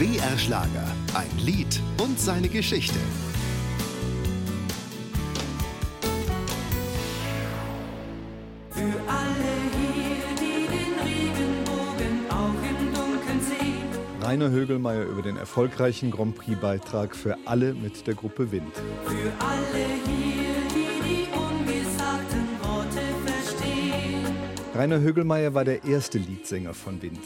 BR Schlager. Ein Lied und seine Geschichte. Für alle hier, die den Regenbogen auch im Dunkeln sehen. Rainer Högelmeier über den erfolgreichen Grand Prix-Beitrag für alle mit der Gruppe Wind. Für alle hier, Rainer Högelmeier war der erste Liedsänger von Wind.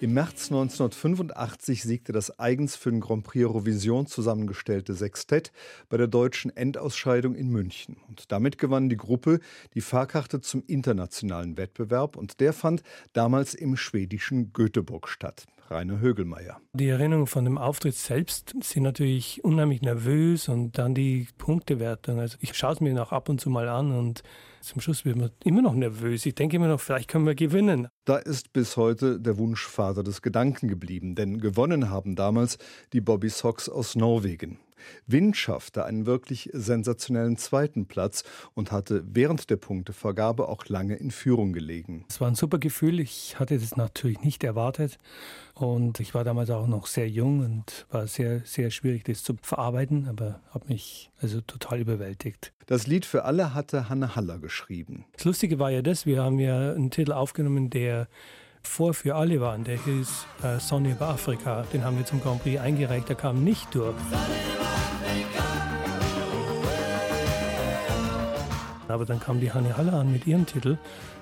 Im März 1985 siegte das eigens für den Grand Prix Eurovision zusammengestellte Sextett bei der deutschen Endausscheidung in München. Und damit gewann die Gruppe die Fahrkarte zum internationalen Wettbewerb und der fand damals im schwedischen Göteborg statt. Rainer Högelmeier. Die Erinnerungen von dem Auftritt selbst sind natürlich unheimlich nervös und dann die Punktewertung. Also ich schaue es mir noch ab und zu mal an und zum Schluss wird man immer noch nervös. Ich denke immer noch, vielleicht können wir gewinnen. Da ist bis heute der Wunschvater des Gedanken geblieben, denn gewonnen haben damals die Bobby Sox aus Norwegen. Wind schaffte einen wirklich sensationellen zweiten Platz und hatte während der Punktevergabe auch lange in Führung gelegen. Es war ein super Gefühl. Ich hatte das natürlich nicht erwartet. Und ich war damals auch noch sehr jung und war sehr, sehr schwierig, das zu verarbeiten, aber habe mich also total überwältigt. Das Lied für alle hatte Hanne Haller geschrieben. Das Lustige war ja das, wir haben ja einen Titel aufgenommen, der vor für alle war. Der hieß äh, Sonne über Afrika. Den haben wir zum Grand Prix eingereicht, der kam nicht durch. Aber dann kam die Hanne Haller an mit ihrem Titel,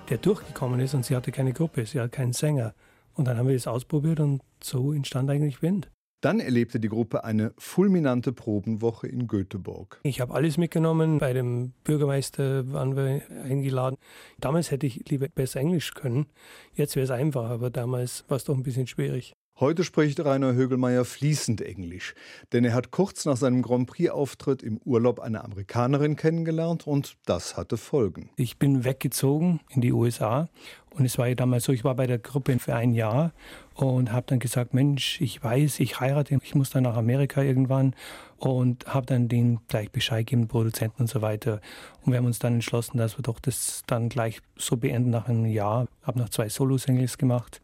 der durchgekommen ist und sie hatte keine Gruppe, sie hatte keinen Sänger. Und dann haben wir das ausprobiert und so entstand eigentlich Wind. Dann erlebte die Gruppe eine fulminante Probenwoche in Göteborg. Ich habe alles mitgenommen. Bei dem Bürgermeister waren wir eingeladen. Damals hätte ich lieber besser Englisch können. Jetzt wäre es einfach, aber damals war es doch ein bisschen schwierig. Heute spricht Rainer Högelmeier fließend Englisch, denn er hat kurz nach seinem Grand Prix-Auftritt im Urlaub eine Amerikanerin kennengelernt und das hatte Folgen. Ich bin weggezogen in die USA und es war ja damals so, ich war bei der Gruppe für ein Jahr und habe dann gesagt, Mensch, ich weiß, ich heirate, ich muss dann nach Amerika irgendwann und habe dann den gleich Bescheid gegeben, Produzenten und so weiter. Und wir haben uns dann entschlossen, dass wir doch das dann gleich so beenden nach einem Jahr. Habe noch zwei Solo-Singles gemacht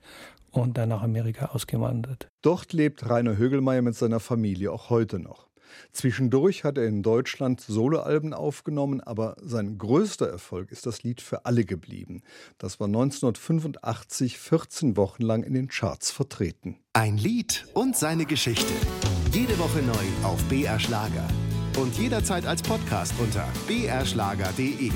und dann nach Amerika ausgewandert. Dort lebt Rainer Högelmeier mit seiner Familie auch heute noch. Zwischendurch hat er in Deutschland Soloalben aufgenommen, aber sein größter Erfolg ist das Lied für alle geblieben. Das war 1985 14 Wochen lang in den Charts vertreten. Ein Lied und seine Geschichte. Jede Woche neu auf BR Schlager. Und jederzeit als Podcast unter brschlager.de.